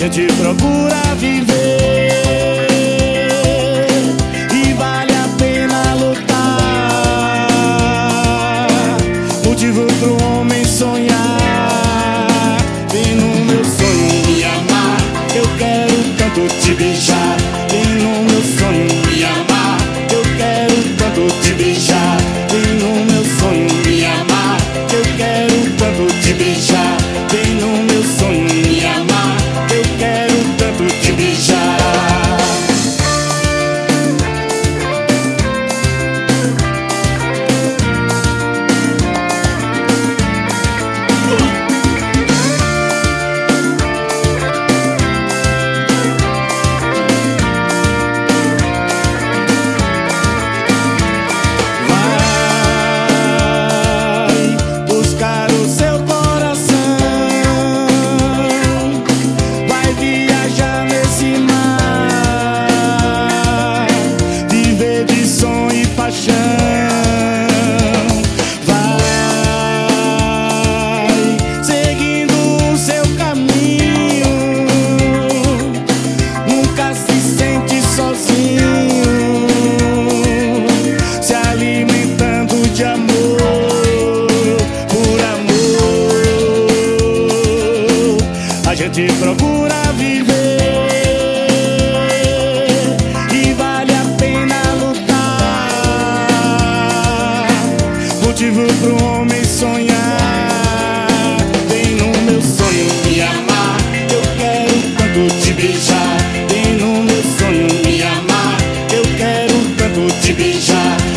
gente procura viver e vale a pena lutar. Motivo pro homem sonhar. Vem no meu sonho me amar. Eu quero tanto te beijar. Vem no meu sonho me amar. Eu quero tanto te beijar. Vem no meu sonho me amar. Eu quero tanto te beijar. gente procura viver e vale a pena lutar. Motivo pro homem sonhar. Tem no meu sonho me amar, eu quero tanto te beijar. Tem no meu sonho me amar, eu quero tanto te beijar.